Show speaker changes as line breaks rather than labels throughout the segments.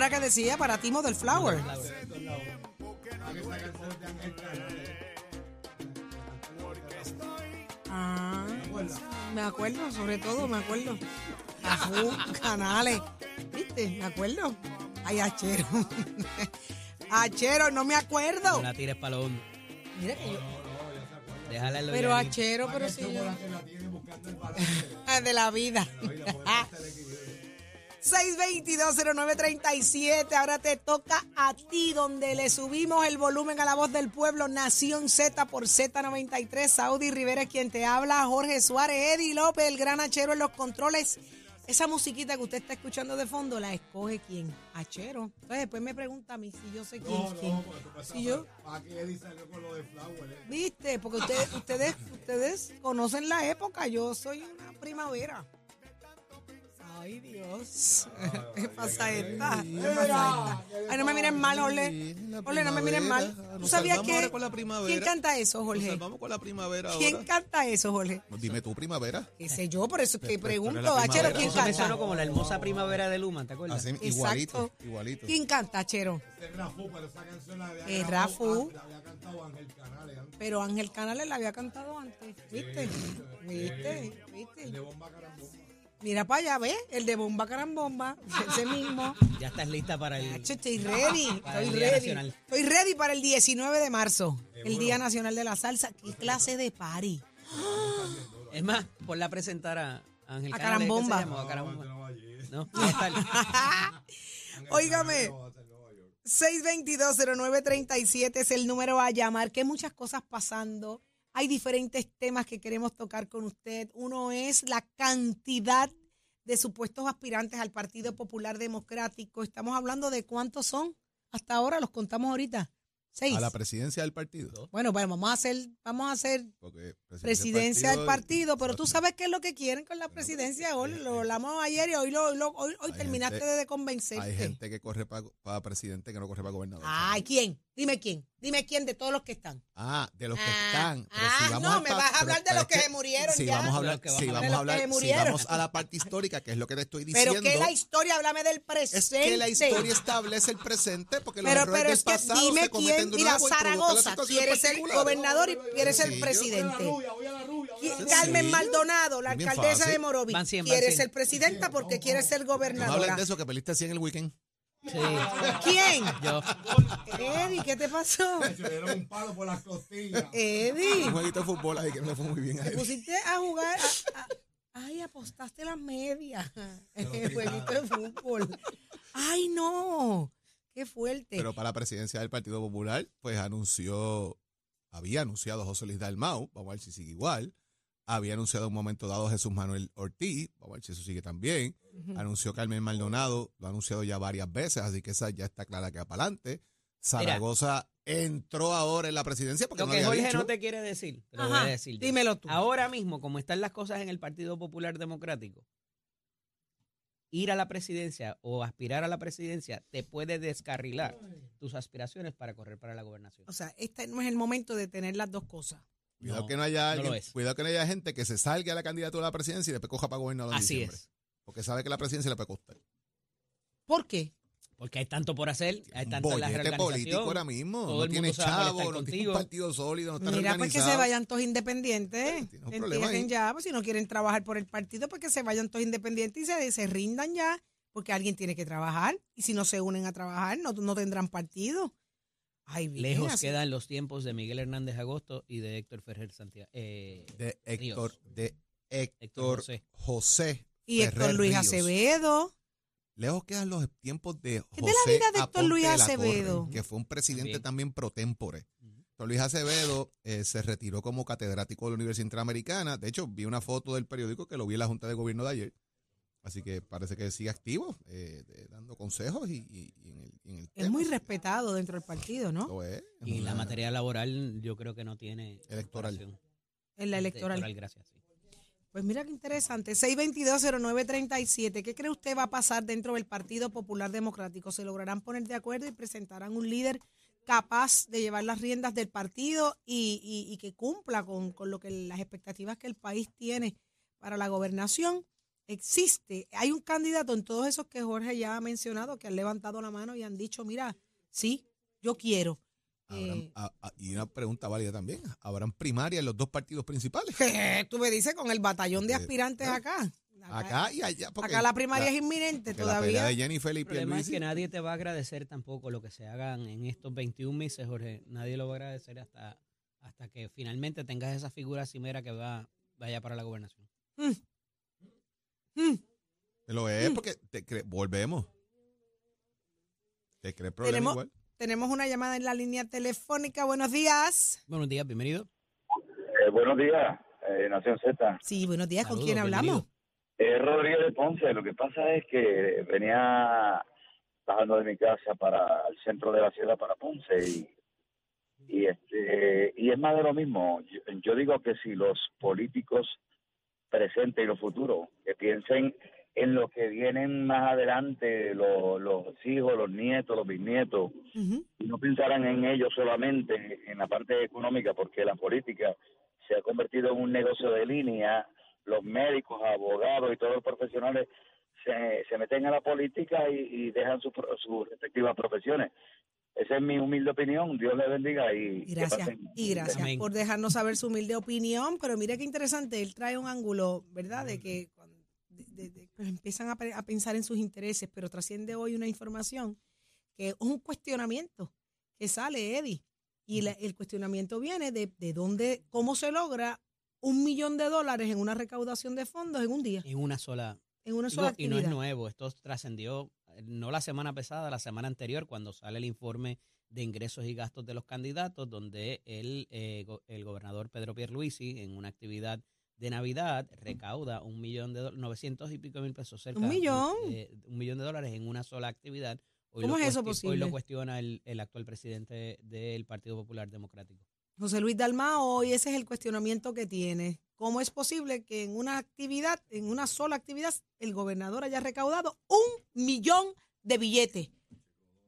Era que decía? Para ti, Model Flower. Ah, me acuerdo, sobre todo, me acuerdo. Ajú, canales. ¿Viste? Me acuerdo. Ay, Achero. Achero, no me
No
acuerdo.
la tires para lo hondo.
Mira que yo.
Déjala en lo
Pero. Achero, pero sí. yo- Ah, de la vida. 6220937, ahora te toca a ti, donde le subimos el volumen a la voz del pueblo, Nación Z por Z93, Saudi Rivera es quien te habla, Jorge Suárez, Eddie López, el gran Achero en los controles. Esa musiquita que usted está escuchando de fondo, ¿la escoge quién? Achero. Entonces después me pregunta a mí si yo sé quién es quién. Si yo,
¿Para qué Eddie salió con lo de Flower? eh?
¿Viste? Porque ustedes, ustedes, ustedes conocen la época. Yo soy una primavera. Ay, Dios. ¿Qué pasa esta? ¿Qué pasa esta? Ay, no me miren mal, Jorge. Jorge, no me miren mal. ¿Tú sabías
salvamos
que...
ahora con la primavera.
¿Quién canta eso, Jorge?
salvamos con la primavera
¿Quién canta eso, Jorge?
Dime tú, primavera.
¿Qué sé yo? Por eso es que pregunto. Achero. ¿quién
Eso me
canta?
como la hermosa primavera de Luma, ¿te acuerdas?
Igualito, igualito.
¿Quién canta, Achero?
Ese es Rafu, pero esa canción la había
Rafu.
La había cantado Ángel Canales.
Pero Ángel Canales la había cantado antes. ¿Viste? ¿Viste? ¿Viste?
De bomba carambomba.
Mira para allá, ¿ves? El de Bomba Carambomba, ese mismo.
Ya estás lista para el...
Nacho, estoy ready,
Para el
estoy
Día
ready.
Nacional.
Estoy ready para el 19 de marzo, el Día Nacional de la Salsa. ¿Qué clase de party?
Es más, ponla a presentar a Ángel
A
Canales, ¿qué
Carambomba.
se llama? O a Carambomba. No, el-
Óigame, 6220937 es el número a llamar, que hay muchas cosas pasando. Hay diferentes temas que queremos tocar con usted. Uno es la cantidad de supuestos aspirantes al Partido Popular Democrático. Estamos hablando de cuántos son. Hasta ahora los contamos ahorita. Seis.
A la presidencia del partido.
Bueno, bueno, vamos a hacer, vamos a hacer presidencia del partido, pero tú sabes qué es lo que quieren con la presidencia. Hoy lo hablamos ayer y hoy, lo, lo- hoy, hoy terminaste
gente-
de convencerte.
Hay gente que corre para presidente que no corre para gobernador.
Ay, ¿quién? Dime quién. Dime quién de todos los que están.
Ah, de los que
Ah,
están. Pero
ah,
si vamos
no, me vas a hablar de los que se murieron
si
ya.
Vamos a hablar, si
vamos a
hablar.
a hablar,
De los que
si
murieron.
vamos a la parte histórica, que es lo que te estoy diciendo.
Pero que la historia, háblame del
es
presente.
que la historia establece el presente, porque los
Pero,
errores
pero
del
es que
pasado
dime
se cometen
quién.
de
Mira, Zaragoza quiere ser gobernador y quiere ser presidente. Carmen. Maldonado, la alcaldesa de Morovis, quiere ser presidenta porque quiere ser
No
gobernadora.
hablen de eso, que perdiste así en el weekend.
Sí,
¿Quién?
yo.
Eddie, ¿qué te pasó?
Se le dieron un palo por las costillas.
Eddie.
Un jueguito de fútbol ahí que no le fue muy bien a
Te pusiste a jugar. a- a- ay, apostaste las medias el jueguito de fútbol. Ay, no. Qué fuerte.
Pero para la presidencia del Partido Popular, pues anunció, había anunciado José Luis Dalmau, vamos a ver si sigue igual. Había anunciado en un momento dado Jesús Manuel Ortiz, vamos a ver si eso sigue también. Anunció Carmen Maldonado, lo ha anunciado ya varias veces, así que esa ya está clara que va para adelante. Zaragoza entró ahora en la presidencia porque
Lo
no
que Jorge
dicho.
no te quiere decir, te lo voy a decir.
dímelo tú.
Ahora mismo, como están las cosas en el Partido Popular Democrático, ir a la presidencia o aspirar a la presidencia te puede descarrilar tus aspiraciones para correr para la gobernación.
O sea, este no es el momento de tener las dos cosas.
Cuidado
No,
que no haya alguien- cuidado que no haya gente que se salga a la candidatura a la presidencia y después coja para gobernador
Así
diciembre.
es.
Porque sabe que la presidencia le puede costar.
¿Por qué?
Porque hay tanto por hacer, hay tanto en la
político ahora mismo.
Todo
no
el
tiene chavo, no tiene un partido sólido, no está
Mira, pues que se vayan todos independientes. ya, pues si no quieren trabajar por el partido, pues que se vayan todos independientes y se, se rindan ya, porque alguien tiene que trabajar. Y si no se unen a trabajar, no, no tendrán partido. Ay, bien,
Lejos
así-
quedan los tiempos de Miguel Hernández Agosto y de Héctor Ferrer Santiago. Eh,
de Héctor,
Ríos.
de
Héctor
Héctor
José.
José.
Y Héctor Luis
Ríos.
Acevedo.
Lejos quedan los tiempos de
¿Qué
José
de la vida de Héctor
Aponte
Luis
Torre,
Acevedo?
que fue un presidente
También.
también pro tempore. Héctor Luis Acevedo eh, se retiró como catedrático de la Universidad Interamericana. De hecho, vi una foto del periódico que lo vi en la Junta de Gobierno de ayer. Así que parece que sigue activo, eh, de- dando consejos y, y- y en el, y en el
Es
tema.
muy respetado dentro del partido, ¿no?
lo es. Es
Y en la
una-
materia laboral yo creo que no tiene
Electoral.
comparación.
En la electoral.
gracias. sí.
Pues mira qué interesante. 6220937. ¿Qué cree usted va a pasar dentro del Partido Popular Democrático? ¿Se lograrán poner de acuerdo y presentarán un líder capaz de llevar las riendas del partido y, y- y que cumpla con, con lo que las expectativas que el país tiene para la gobernación? Existe, hay un candidato en todos esos que Jorge ya ha mencionado que han levantado la mano y han dicho, mira, sí, yo quiero.
Habrán-
Eh,
a- a- y una pregunta válida también. ¿Habrán primarias en los dos partidos principales?
Tú me dices con el batallón de aspirantes
eh,
acá.
Acá y allá. porque
Acá la primaria es inminente
porque La pelea
todavía.
de Jennifer y
El problema es que nadie te va a agradecer tampoco lo que se hagan en estos 21 meses, Jorge. Nadie lo va a agradecer hasta, hasta que finalmente tengas esa figura cimera que va, vaya para la gobernación.
Mm.
Lo
Mm.
es porque te cre- volvemos. ¿Te crees problema
Tenemos,
igual?
tenemos una llamada en la línea telefónica. Buenos días.
Buenos días, bienvenido.
Eh, buenos días, eh, Nación Z.
Sí, buenos días. ¿Con
Saludos,
quién hablamos?
Eh, Rodríguez de Ponce, lo que pasa es que venía bajando de mi casa para el centro de la ciudad, para Ponce, y, y, este, y es más de lo mismo. Yo, yo digo que si los políticos presentes y los futuros, que piensen en lo que vienen más adelante, lo- los hijos, los nietos, los bisnietos, y no pensaran en ellos solamente, en la parte económica, porque la política se ha convertido en un negocio de línea, los médicos, abogados y todos los profesionales se, se meten a la política y, y dejan sus sus respectivas profesiones. Esa es mi humilde opinión, Dios le bendiga y,
gracias, y gracias
Amén.
por dejarnos saber su humilde opinión. Pero mira qué interesante, él trae un ángulo, ¿verdad? De que cuando de- de- de- pues empiezan a, pe- a pensar en sus intereses, pero trasciende hoy una información que es un cuestionamiento que sale, Eddie. Y la- el cuestionamiento viene de, de dónde, cómo se logra un millón de dólares en una recaudación de fondos en un día,
En una sola
en una
Digo,
sola
y no
actividad.
es nuevo, esto trascendió no la semana pasada, la semana anterior, cuando sale el informe de ingresos y gastos de los candidatos, donde el, eh, go- el gobernador Pedro Pierluisi, en una actividad de Navidad, recauda un millón de dólares, 900 y pico mil pesos cerca.
¿Un millón?
eh, un millón de dólares en una sola actividad. Hoy
¿Cómo es eso
cuesti- Hoy
posible?
lo cuestiona el, el actual presidente del Partido Popular Democrático.
José Luis Dalmao, hoy ese es el cuestionamiento que tiene. ¿Cómo es posible que en una actividad, en una sola actividad, el gobernador haya recaudado un millón de billetes?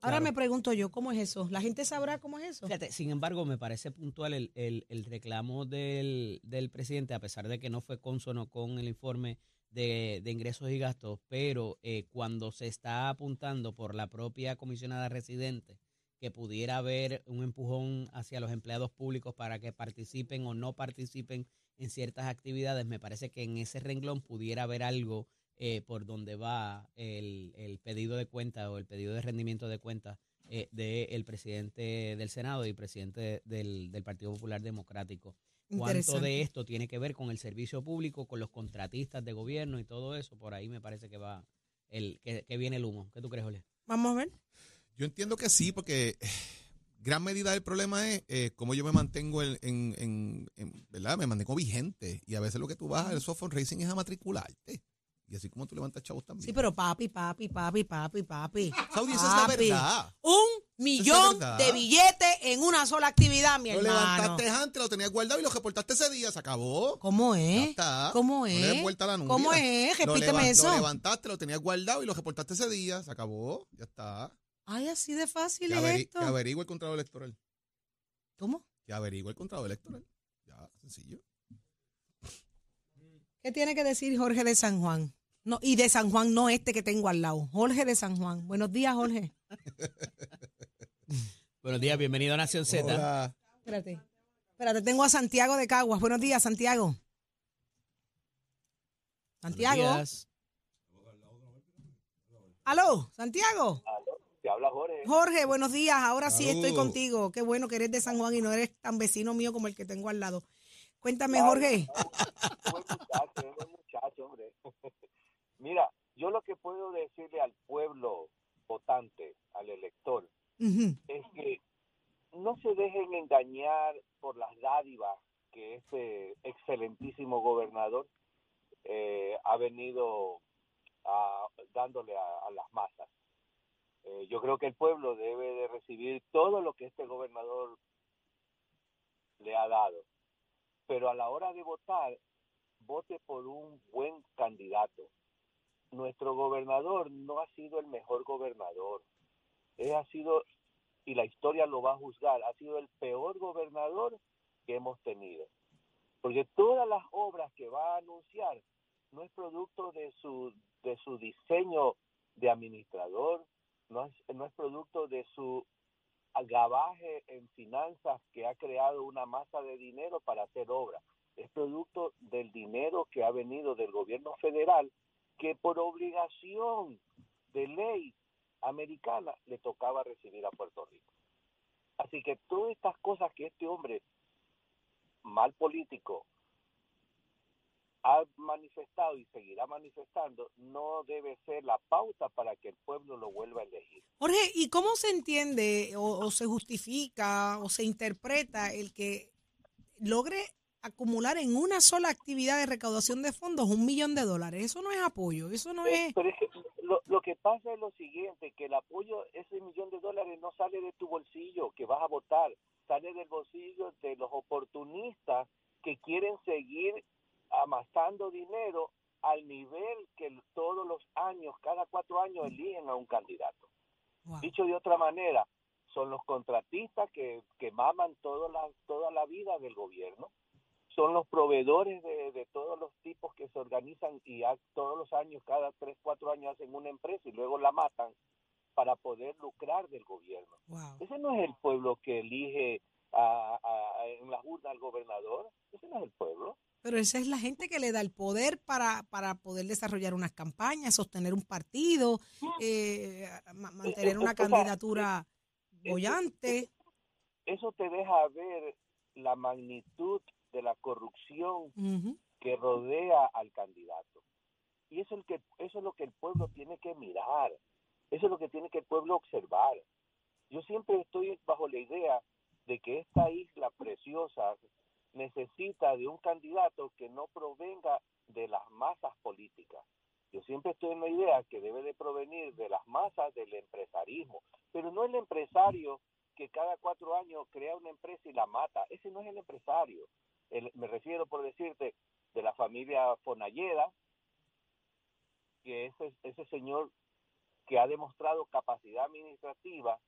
Ahora
Claro.
me pregunto yo, ¿cómo es eso? ¿La gente sabrá cómo es eso?
Fíjate, sin embargo, me parece puntual el, el- el reclamo del, del presidente, a pesar de que no fue consono con el informe de, de ingresos y gastos, pero eh, cuando se está apuntando por la propia comisionada residente que pudiera haber un empujón hacia los empleados públicos para que participen o no participen en ciertas actividades, me parece que en ese renglón pudiera haber algo eh, por donde va el, el pedido de cuenta o el pedido de rendimiento de cuenta eh, del presidente del Senado y presidente del, del Partido Popular Democrático. ¿Cuánto de esto tiene que ver con el servicio público, con los contratistas de gobierno y todo eso? Por ahí me parece que va el que, que viene el humo. ¿Qué tú crees, Jorge?
Vamos a ver.
Yo entiendo que sí, porque eh, gran medida del problema es eh, cómo yo me mantengo en, en- en- en- ¿verdad? Me mantengo vigente. Y a veces lo que tú vas al software racing es a matricularte. Y así como tú levantas chavos también.
Sí, pero papi, papi, papi, papi, papi.
Saudi, esa es la verdad.
Un millón
verdad.
de billetes en una sola actividad, mi
Lo
hermano.
levantaste antes, lo tenías guardado y lo reportaste ese día, se acabó.
¿Cómo
Ya
es?
está.
¿Cómo
No le
es?
des vuelta a la nubia.
¿Cómo es?
Lo
Repíteme eso.
Lo levantaste, lo tenías guardado y lo reportaste ese día, se acabó. Ya está.
Ay, así de fácil
Que,
es
averi-
esto.
que averigüe el contrato electoral.
¿Cómo?
Que averigüe el contrato electoral. Ya, sencillo.
¿Qué tiene que decir Jorge de San Juan? No, y de San Juan, no este que tengo al lado. Jorge de San Juan. Buenos días, Jorge.
Buenos días, bienvenido a Nación Z.
Hola.
Espérate. Espérate, tengo a Santiago de Caguas. Buenos días, Santiago. Santiago.
Días.
Aló, Santiago.
Te Jorge.
Buenos días. Ahora sí estoy contigo. Qué bueno que eres de San Juan y no eres tan vecino mío como el que tengo al lado. Cuéntame, Jorge.
Buen muchacho, buen muchacho, hombre. Mira, yo lo que puedo decirle al pueblo votante, al elector, es que no se dejen engañar
por las dádivas que este excelentísimo gobernador eh, ha venido ah, a, dándole a las masas. Eh, yo creo que el pueblo debe de recibir todo lo que este gobernador le ha dado, pero a la hora de votar, vote por un buen candidato. Nuestro gobernador no ha sido el mejor gobernador, él ha sido, y la historia lo va a juzgar, ha sido el peor gobernador que hemos tenido. Porque todas las obras que va a anunciar no es producto de su, de su diseño de administrador, no es, no es producto de su agabaje en finanzas que ha creado una masa de dinero para hacer obras. Es producto del dinero que ha venido del gobierno federal que por obligación de ley americana le tocaba recibir a Puerto Rico. Así que todas estas cosas que este hombre, mal político, ha manifestado y seguirá manifestando, no debe ser la pauta para que el pueblo lo vuelva a elegir.
Jorge, ¿y cómo se entiende o, o se justifica o se interpreta el que logre acumular en una sola actividad de recaudación de fondos un millón de dólares? Eso no es apoyo, eso no es...
Pero es que lo, lo que pasa es lo siguiente, que el apoyo, ese millón de dólares no sale de tu bolsillo, que vas a votar, sale del bolsillo de los oportunistas que quieren seguir amasando dinero al nivel que todos los años, cada cuatro años, eligen a un candidato.
Wow.
Dicho de otra manera, son los contratistas que, que maman toda la, toda la vida del gobierno, son los proveedores de, de todos los tipos que se organizan y a- todos los años, cada tres, cuatro años hacen una empresa y luego la matan para poder lucrar del gobierno.
Wow.
Ese no es el pueblo que elige a- a- en las urnas al gobernador, ese no es el pueblo.
Pero esa es la gente que le da el poder para, para poder desarrollar unas campañas, sostener un partido, eh, ma- mantener una candidatura bollante.
Eso te deja ver la magnitud de la corrupción que rodea al candidato. Y eso es, el que, eso es lo que el pueblo tiene que mirar, eso es lo que tiene que el pueblo observar. Yo siempre estoy bajo la idea de que esta isla preciosa necesita de un candidato que no provenga de las masas políticas. Yo siempre estoy en la idea que debe de provenir de las masas del empresarismo, pero no el empresario que cada cuatro años crea una empresa y la mata. Ese no es el empresario. Me refiero, por decirte, de la familia Fonalleda, que ese, ese señor que ha demostrado capacidad administrativa,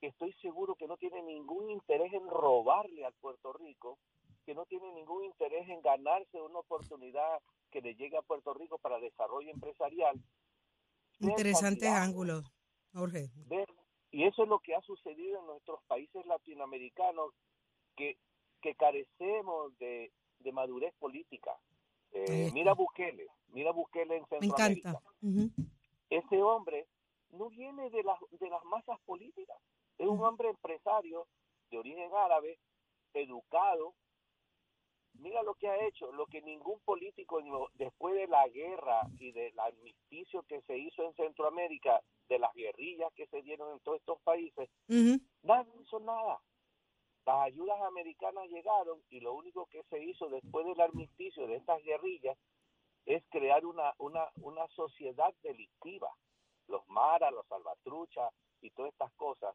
que estoy seguro que no tiene ningún interés en robarle al Puerto Rico, que no tiene ningún interés en ganarse una oportunidad que le llegue a Puerto Rico para desarrollo empresarial.
Interesantes ángulos, Jorge.
Y eso es lo que ha sucedido en nuestros países latinoamericanos, que, que carecemos de, de madurez política. Eh, mira Bukele, mira Bukele en
Me
Centroamérica.
encanta. Ujú.
Ese hombre no viene de las, de las masas políticas, es un hombre empresario de origen árabe, educado. Mira lo que ha hecho, lo que ningún político lo- después de la guerra y del armisticio que se hizo en Centroamérica, de las guerrillas que se dieron en todos estos países,
Ujú.
Nadie hizo nada. Las ayudas americanas llegaron y lo único que se hizo después del armisticio de estas guerrillas es crear una, una, una sociedad delictiva. Los maras, los salvatruchas y todas estas cosas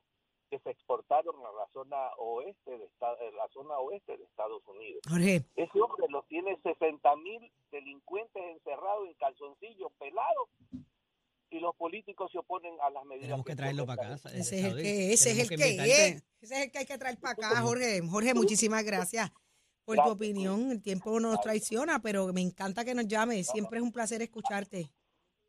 que se exportaron a la zona oeste de eh, la zona oeste de Estados Unidos.
Jorge,
Ese hombre lo tiene 60 mil delincuentes encerrados en calzoncillos pelados y los políticos se oponen a las medidas.
Tenemos que traerlo para casa. eh,
ese es el que, ese es el que es. Ese es el que hay que traer para acá, Jorge. Jorge, muchísimas gracias por tu opinión. El tiempo nos traiciona, pero me encanta que nos llames. Siempre es un placer escucharte.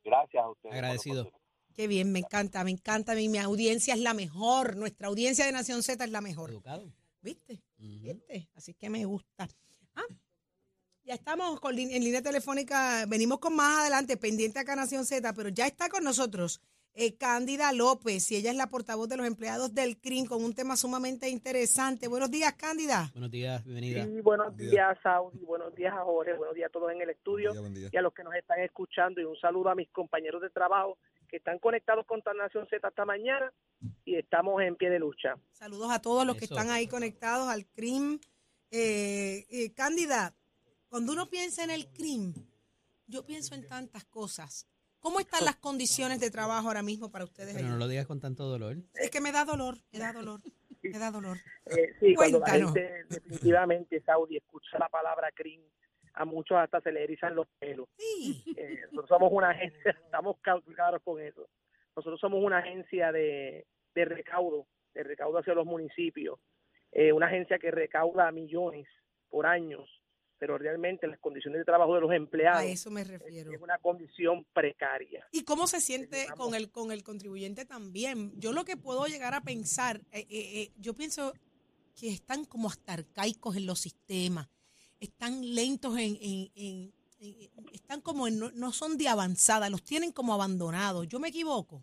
Gracias a ustedes.
Agradecido.
Qué bien, me encanta, me encanta. Mi, mi audiencia es la mejor. Nuestra audiencia de Nación Z es la mejor.
Educado.
¿Viste? ¿Viste? Así que me gusta. Ah, ya estamos con, lin- en línea telefónica. Venimos con más adelante, pendiente acá Nación Z, pero ya está con nosotros eh, Cándida López y ella es la portavoz de los empleados del CRIM con un tema sumamente interesante. Buenos días, Cándida.
Buenos días, bienvenida.
Sí, buenos
Buen día.
días, Saudi. Buenos días a Jorge. Buenos días a todos en el estudio
Buen día, buen día.
y a los que nos están escuchando. Y un saludo a mis compañeros de trabajo que están conectados con Nación Z esta mañana y estamos en pie de lucha.
Saludos a todos los que
Eso.
están ahí conectados al CRIM. Eh, eh, Cándida, cuando uno piensa en el crimen, yo pienso en tantas cosas. ¿Cómo están las condiciones de trabajo ahora mismo para ustedes?
Pero no lo digas con tanto dolor.
Es que me da dolor, me da dolor, me da dolor.
Eh, sí, cuando la
Cuéntanos.
gente definitivamente, Saudi, escucha la palabra CRIM, a muchos hasta se le erizan los pelos.
Sí.
Eh, nosotros somos una agencia, estamos claros con eso. Nosotros somos una agencia de, de recaudo, de recaudo hacia los municipios. Eh, una agencia que recauda millones por años, pero realmente las condiciones de trabajo de los empleados
A eso me refiero.
es una condición precaria.
¿Y cómo se siente con el con el contribuyente también? Yo lo que puedo llegar a pensar, eh, yo pienso que están como hasta arcaicos en los sistemas, están lentos en, en- en- en- están como en- no, no son de avanzada, los tienen como abandonados. ¿Yo me equivoco?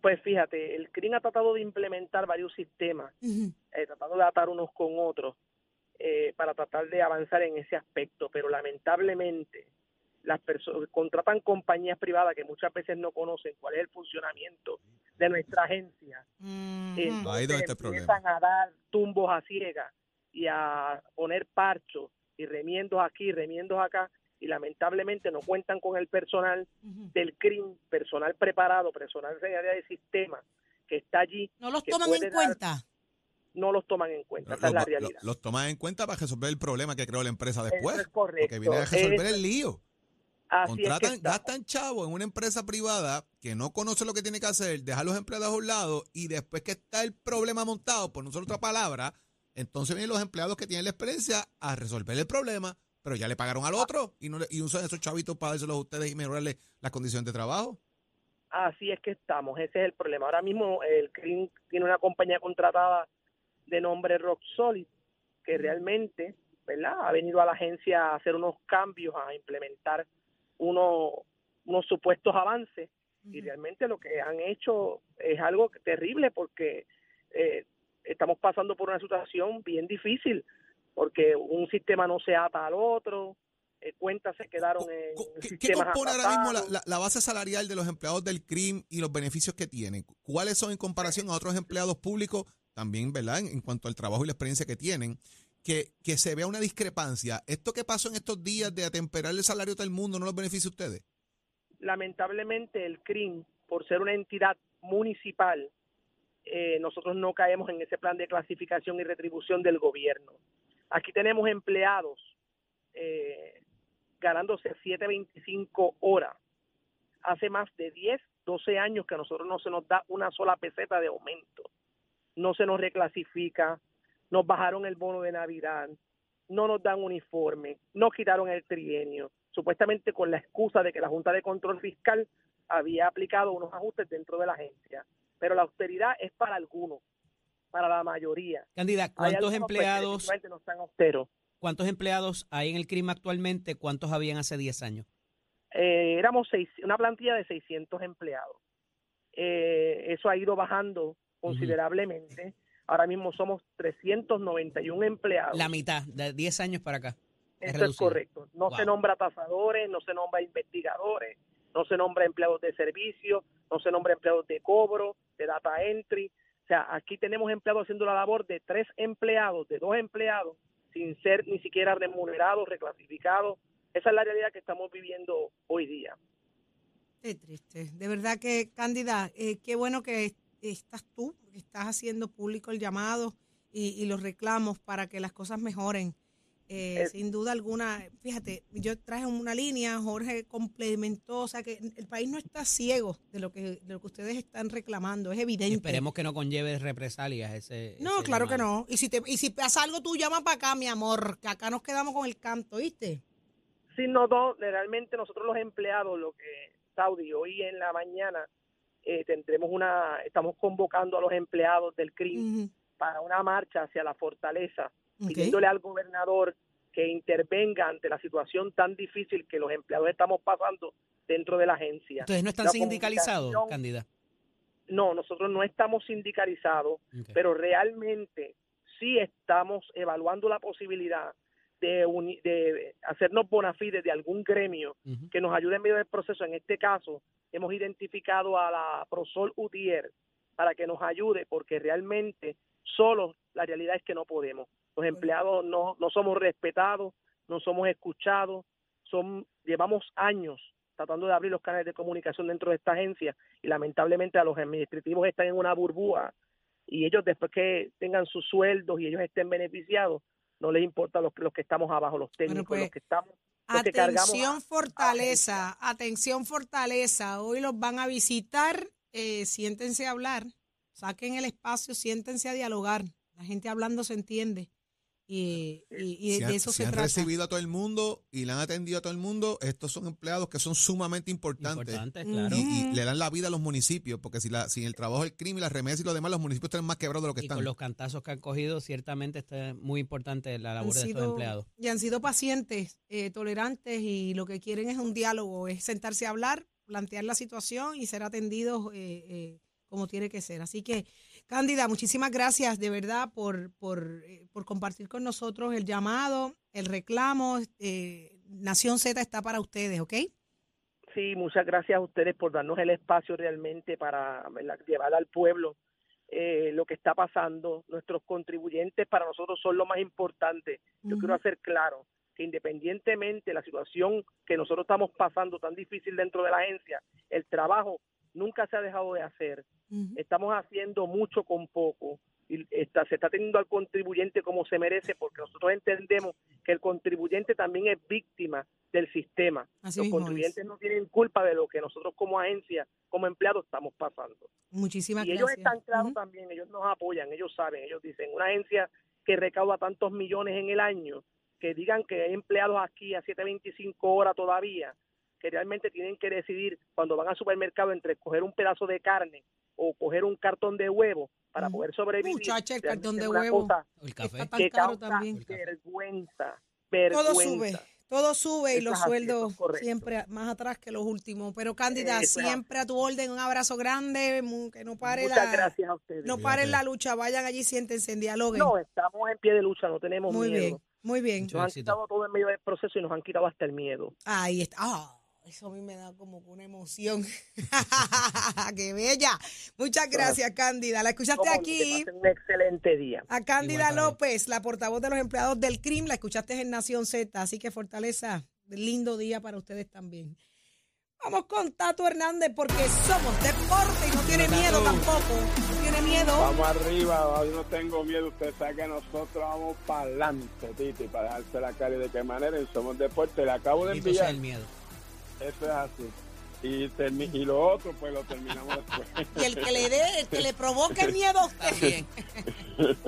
Pues fíjate, el CRIM ha tratado de implementar varios sistemas, eh, tratando de atar unos con otros eh, para tratar de avanzar en ese aspecto, pero lamentablemente las personas contratan compañías privadas que muchas veces no conocen cuál es el funcionamiento de nuestra agencia.
Ujú.
Entonces
Ahí donde está el
empiezan a dar tumbos a ciegas y a poner parchos y remiendos aquí, remiendos acá, y lamentablemente no cuentan con el personal del CRIM, personal preparado, personal de área de sistema que está allí,
¿No los
que
toman en
dar-
cuenta?
no los toman en cuenta,
Los,
esa es la realidad.
los toman en cuenta para resolver el problema que creó la empresa después.
Eso es correcto.
Porque viene a resolver
Eso-
el lío.
Así es que
Contratan,
estamos.
gastan chavo en una empresa privada que no conoce lo que tiene que hacer, deja a los empleados a un lado y después que está el problema montado, por no usar otra palabra, entonces vienen los empleados que tienen la experiencia a resolver el problema, pero ya le pagaron al otro y no le- y usan esos chavitos para dárselos a ustedes y mejorarle las condiciones de trabajo.
Así es que estamos, ese es el problema. Ahora mismo el CRIM tiene una compañía contratada de nombre Rock Solid, que realmente, ¿verdad? Ha venido a la agencia a hacer unos cambios, a implementar unos, unos supuestos avances, y realmente lo que han hecho es algo terrible porque eh, estamos pasando por una situación bien difícil, porque un sistema no se ata al otro, eh, cuentas se quedaron en
¿Qué, qué
sistemas
compone ahora mismo la, la- la base salarial de los empleados del CRIM y los beneficios que tienen? ¿Cuáles son en comparación a otros empleados públicos? También, ¿verdad? En, en cuanto al trabajo y la experiencia que tienen, que, que se vea una discrepancia. ¿Esto que pasó en estos días de atemperar el salario del mundo no los beneficia a ustedes?
lamentablemente el CRIM, por ser una entidad municipal, eh, nosotros no caemos en ese plan de clasificación y retribución del gobierno. Aquí tenemos empleados eh, ganándose 7.25 horas. Hace más de 10, 12 años que a nosotros no se nos da una sola peseta de aumento. No se nos reclasifica, nos bajaron el bono de Navidad, no nos dan uniforme, nos quitaron el trienio, supuestamente con la excusa de que la Junta de Control Fiscal había aplicado unos ajustes dentro de la agencia. Pero la austeridad es para algunos, para la mayoría.
Candida, ¿cuántos
pues,
empleados,
no están austeros.
cuántos empleados hay en el crimen actualmente? ¿Cuántos habían hace 10 años?
Eh, éramos seis, una plantilla de 600 empleados. Eh, eso ha ido bajando considerablemente. Ahora mismo somos 391 empleados.
La mitad, de 10 años para acá. Es
Eso es
reducido.
correcto. No se nombra tasadores, no se nombra investigadores, no se nombra empleados de servicio, no se nombra empleados de cobro, de data entry. O sea, aquí tenemos empleados haciendo la labor de tres empleados, de dos empleados, sin ser ni siquiera remunerados, reclasificados. Esa es la realidad que estamos viviendo hoy día.
Qué triste. De verdad que, Cándida, eh, qué bueno que estás tú, que estás haciendo público el llamado y, y los reclamos para que las cosas mejoren. Eh,
Eh,
sin duda alguna, fíjate, yo traje una línea, Jorge complementó, o sea que el país no está ciego de lo que, de lo que ustedes están reclamando, es evidente.
Esperemos que no conlleve represalias ese.
No,
ese
claro que no. Y si, te, y si pasa algo, tú llama para acá, mi amor, que acá nos quedamos con el canto, ¿viste?
Sí, no, no, realmente nosotros los empleados, lo que Saudi, hoy en la mañana eh, tendremos una, estamos convocando a los empleados del CRIM para una marcha hacia la fortaleza, Pidiéndole al gobernador que intervenga ante la situación tan difícil que los empleados estamos pasando dentro de la agencia.
¿Ustedes no están
La
sindicalizados, Cándida?
No, nosotros no estamos sindicalizados, pero realmente sí estamos evaluando la posibilidad de, uni- de hacernos bona fide de algún gremio que nos ayude en medio del proceso. En este caso, hemos identificado a la Prosol Utier para que nos ayude, porque realmente solo la realidad es que no podemos. Los empleados no, no somos respetados, no somos escuchados, son, llevamos años tratando de abrir los canales de comunicación dentro de esta agencia y lamentablemente a los administrativos están en una burbuja y ellos después que tengan sus sueldos y ellos estén beneficiados, no les importa los, los que estamos abajo, los técnicos,
pues,
los que estamos los que cargamos
Atención,
a-
fortaleza, atención, fortaleza. Hoy los van a visitar, eh, siéntense a hablar, saquen el espacio, siéntense a dialogar. La gente hablando se entiende. Y, y- y
Si
de
han,
eso
si
se
han
trata.
recibido a todo el mundo y le han atendido a todo el mundo, estos son empleados que son sumamente importantes.
Importante,
Ujú.
claro.
Y, y le dan la vida a los municipios, porque si la, sin el trabajo del crimen, las remedias y lo demás, los municipios están más quebrados de lo que
Y
están.
con los cantazos que han cogido, ciertamente está muy importante la
Han
labor de estos
sido-
empleados.
Y han sido pacientes, eh, tolerantes y lo que quieren es un diálogo, es sentarse a hablar, plantear la situación y ser atendidos eh, eh, como tiene que ser. Así que, Cándida, muchísimas gracias de verdad por, por, eh, por compartir con nosotros el llamado, el reclamo. eh, Nación Z está para ustedes, ¿ok?
Sí, muchas gracias a ustedes por darnos el espacio realmente para ¿verdad? llevar al pueblo eh, lo que está pasando. Nuestros contribuyentes para nosotros son lo más importante. Yo quiero hacer claro que independientemente de la situación que nosotros estamos pasando tan difícil dentro de la agencia, el trabajo nunca se ha dejado de hacer. Estamos haciendo mucho con poco y está, se está teniendo al contribuyente como se merece porque nosotros entendemos que el contribuyente también es víctima del sistema.
Así
Los
es.
contribuyentes no tienen culpa de lo que nosotros como agencia, como empleados estamos pasando.
Muchísimas
y ellos
gracias.
están claros también, ellos nos apoyan, ellos saben, ellos dicen, una agencia que recauda tantos millones en el año, que digan que hay empleados aquí a 7.25 horas todavía, que realmente tienen que decidir cuando van al supermercado entre coger un pedazo de carne o coger un cartón de huevo para poder sobrevivir.
Muchacha, el cartón de huevo.
El café.
Está tan
que
caro también.
vergüenza,
Todo
vergüenza.
sube, todo sube y
Eso
los sueldos siempre más atrás que los últimos. Pero Cándida,
Eso
siempre a tu orden, un abrazo grande, que no pare
Muchas
la,
gracias a ustedes.
no paren la lucha, vayan allí, siéntense en dialoguen.
No, estamos en pie de lucha, no tenemos
muy
miedo.
bien, muy bien.
Mucho
Nos han
éxito.
quitado todo en medio del proceso y nos han quitado hasta el miedo.
Ahí está. Ah, eso a mí me da como una emoción. ¡Qué bella! Muchas gracias, Cándida. La escuchaste aquí.
un excelente día.
A Cándida López, la portavoz de los empleados del CRIM, la escuchaste en Nación Z, así que fortaleza, lindo día para ustedes también. Vamos con Tato Hernández porque somos deporte y no tiene miedo tampoco. No tiene miedo.
Vamos arriba, hoy no tengo miedo. Usted sabe que nosotros vamos para adelante, Titi, para dejarse la cara y de qué manera. Somos Deporte, le acabo de enviar.
el miedo.
Eso es así. Y, y lo otro, pues lo terminamos después.
Y el que le dé, el que le provoque miedo a usted.
También.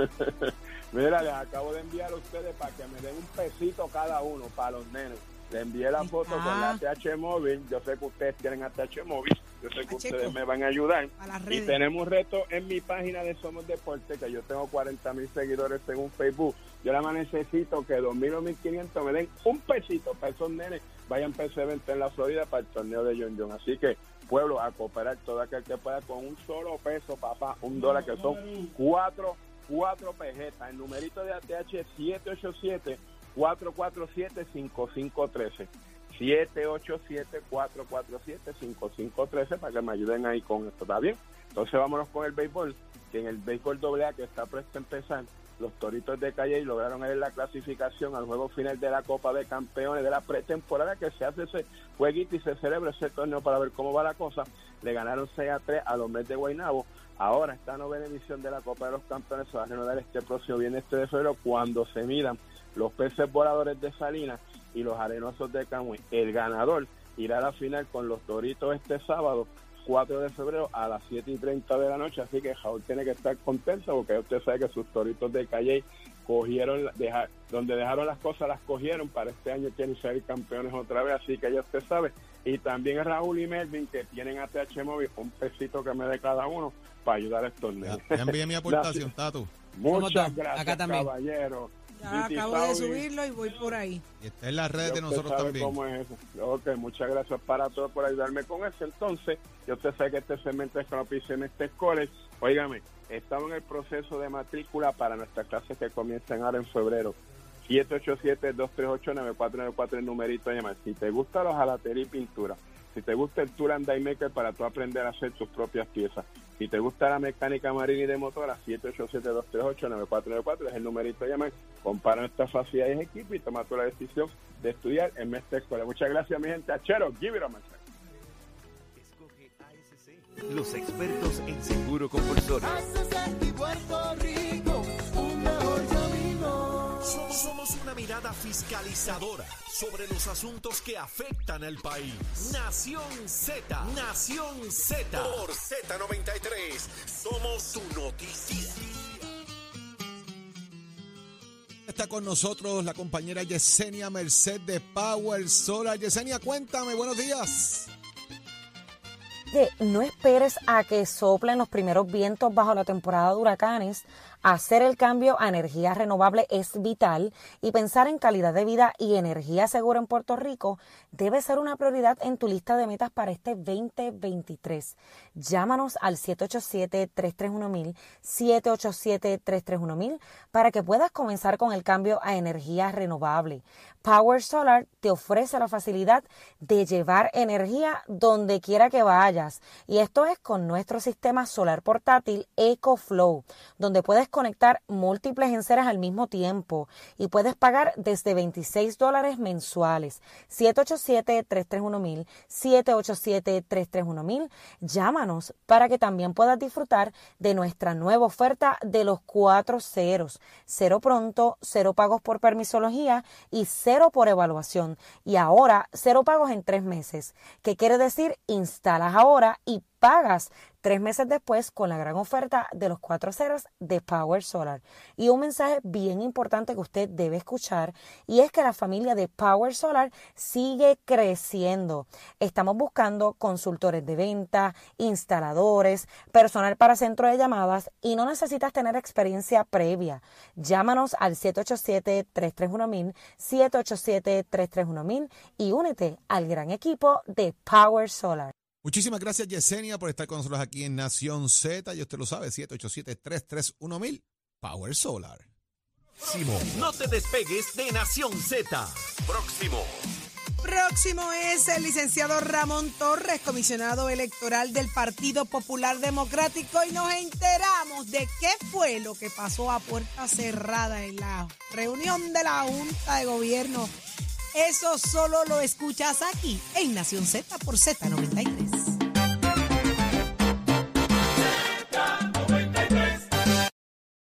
Mira, les acabo de enviar a ustedes para que me den un pesito cada uno para los nenes. Le envié la foto con la TH móvil. Yo sé que ustedes tienen ATH móvil. Yo sé que
Pacheco.
ustedes me van a ayudar.
A
Y tenemos un reto en mi página de Somos Deporte, que yo tengo 40 mil seguidores según Facebook. Yo nada más necesito que 2.000 o 1.500 me den un pesito para esos nenes. Vayan evento en la Florida para el torneo de John John. Así que, pueblo, a cooperar todo aquel que pueda con un solo peso, papá, un dólar, que son cuatro, cuatro pejetas. El numerito de ATH es 787-447-5513. 787-447-5513 para que me ayuden ahí con esto, ¿está bien? Entonces vámonos con el béisbol, que en el béisbol AA que está presto a empezar, los Toritos de Calle lograron ir la clasificación al juego final de la Copa de Campeones de la pretemporada que se hace ese jueguito y se celebra ese torneo para ver cómo va la cosa. Le ganaron 6 a 3 a los Mets de Guaynabo. Ahora esta novena edición de la Copa de los Campeones se va a reanudar este próximo viernes 3 de febrero cuando se midan los peces voladores de Salinas y los arenosos de Camuy. El ganador irá a la final con los Toritos este sábado 4 de febrero a las 7 y 30 de la noche, así que Jaúl tiene que estar contento porque usted sabe que sus toritos de Calle cogieron, deja- donde dejaron las cosas las cogieron, para este año quieren ser campeones otra vez, así que ya usted sabe. Y también Raúl y Melvin que tienen ATH Móvil, un pesito que me dé cada uno para ayudar a estos
Ya,
nenes.
ya envié mi aportación, Tatu.
Muchas gracias,
Acá también.
caballero.
Ya acabo de subirlo y voy por ahí.
Y está en las redes de nosotros también.
cómo es eso. Ok, muchas gracias para todos por ayudarme con eso. Entonces, yo usted sabe que este segmento es con en este College. Óigame, estamos en el proceso de matrícula para nuestras clases que comienzan ahora en febrero. 787-238-9494 el numerito de llamar. Si te gusta los jalatería y pintura, Si te gusta el Tool and Die Maker para tú aprender a hacer tus propias piezas. Si te gusta la mecánica marina y de motora, 787-238-9494 es el numerito de llamar. Compara nuestras facilidades en equipo y toma tú la decisión de estudiar en Mestre Escuela. Muchas gracias, mi gente. Achero, give it a man.
Los expertos en seguro compulsorio. Somos, somos una mirada fiscalizadora sobre los asuntos que afectan al país. Nación Z, Nación Z. Por Z93, somos su noticia.
Está con nosotros la compañera Yesenia Merced de Power Solar. Yesenia, cuéntame, buenos días.
Oye, no esperes a que soplen los primeros vientos bajo la temporada de huracanes. Hacer el cambio a energía renovable es vital y pensar en calidad de vida y energía segura en Puerto Rico debe ser una prioridad en tu lista de metas para este 2023. Llámanos al 787-331-1000, 787-331-1000 para que puedas comenzar con el cambio a energía renovable. Power Solar te ofrece la facilidad de llevar energía donde quiera que vayas y esto es con nuestro sistema solar portátil EcoFlow, donde puedes conectar múltiples enceras al mismo tiempo y puedes pagar desde 26 dólares mensuales. 787-331-1000, 787-331-1000. Llámanos para que también puedas disfrutar de nuestra nueva oferta de los cuatro ceros. Cero pronto, cero pagos por permisología y cero por evaluación. Y ahora, cero pagos en tres meses. ¿Qué quiere decir? Instalas ahora y pagas tres meses después con la gran oferta de los cuatro ceros de Power Solar. Y un mensaje bien importante que usted debe escuchar y es que la familia de Power Solar sigue creciendo. Estamos buscando consultores de venta, instaladores, personal para centro de llamadas y no necesitas tener experiencia previa. Llámanos al 787-331-1000, 787-331-1000 y únete al gran equipo de Power Solar.
Muchísimas gracias, Yesenia, por estar con nosotros aquí en Nación Z. Y usted lo sabe, 787-331-1000, Power Solar.
Próximo. No te despegues de Nación Z. Próximo.
Próximo es el licenciado Ramón Torres, comisionado electoral del Partido Popular Democrático, y nos enteramos de qué fue lo que pasó a puerta cerrada en la reunión de la Junta de Gobierno. Eso solo lo escuchas aquí en Nación Z por Z93.